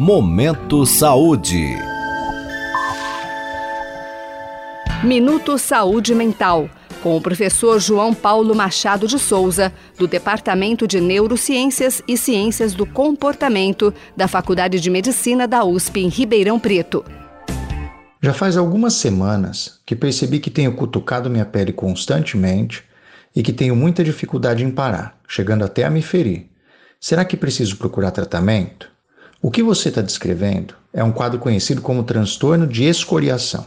Momento Saúde. Minuto Saúde Mental, com o professor João Paulo Machado de Souza, do Departamento de Neurociências e Ciências do Comportamento da Faculdade de Medicina da USP em Ribeirão Preto. Já faz algumas semanas que percebi que tenho cutucado minha pele constantemente e que tenho muita dificuldade em parar, chegando até a me ferir. Será que preciso procurar tratamento? O que você está descrevendo é um quadro conhecido como transtorno de escoriação.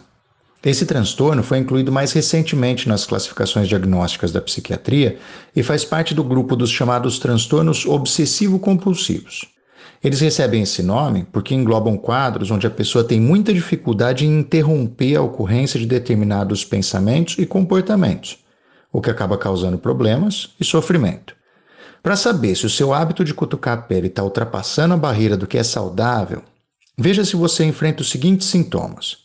Esse transtorno foi incluído mais recentemente nas classificações diagnósticas da psiquiatria e faz parte do grupo dos chamados transtornos obsessivo-compulsivos. Eles recebem esse nome porque englobam quadros onde a pessoa tem muita dificuldade em interromper a ocorrência de determinados pensamentos e comportamentos, o que acaba causando problemas e sofrimento. Para saber se o seu hábito de cutucar a pele está ultrapassando a barreira do que é saudável, veja se você enfrenta os seguintes sintomas: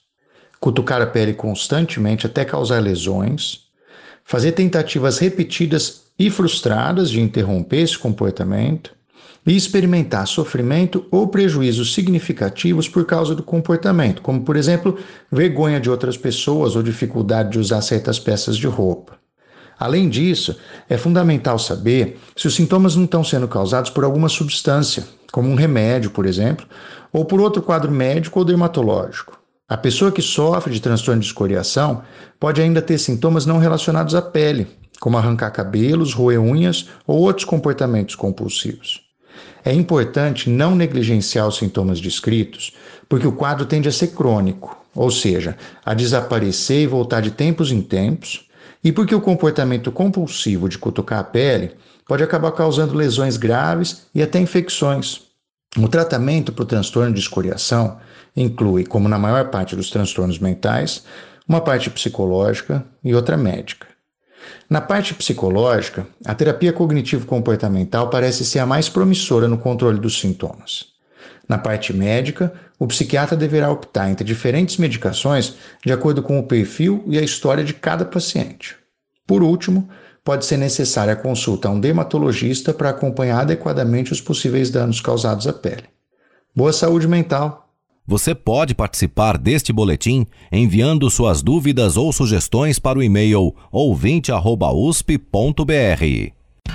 cutucar a pele constantemente até causar lesões, fazer tentativas repetidas e frustradas de interromper esse comportamento e experimentar sofrimento ou prejuízos significativos por causa do comportamento, como por exemplo, vergonha de outras pessoas ou dificuldade de usar certas peças de roupa. Além disso, é fundamental saber se os sintomas não estão sendo causados por alguma substância, como um remédio, por exemplo, ou por outro quadro médico ou dermatológico. A pessoa que sofre de transtorno de escoriação pode ainda ter sintomas não relacionados à pele, como arrancar cabelos, roer unhas ou outros comportamentos compulsivos. É importante não negligenciar os sintomas descritos, porque o quadro tende a ser crônico, ou seja, a desaparecer e voltar de tempos em tempos, e porque o comportamento compulsivo de cutucar a pele pode acabar causando lesões graves e até infecções. O tratamento para o transtorno de escoriação inclui, como na maior parte dos transtornos mentais, uma parte psicológica e outra médica. Na parte psicológica, a terapia cognitivo-comportamental parece ser a mais promissora no controle dos sintomas. Na parte médica, o psiquiatra deverá optar entre diferentes medicações de acordo com o perfil e a história de cada paciente. Por último, pode ser necessária a consulta a um dermatologista para acompanhar adequadamente os possíveis danos causados à pele. Boa saúde mental! Você pode participar deste boletim enviando suas dúvidas ou sugestões para o e-mail ouvinte@usp.br.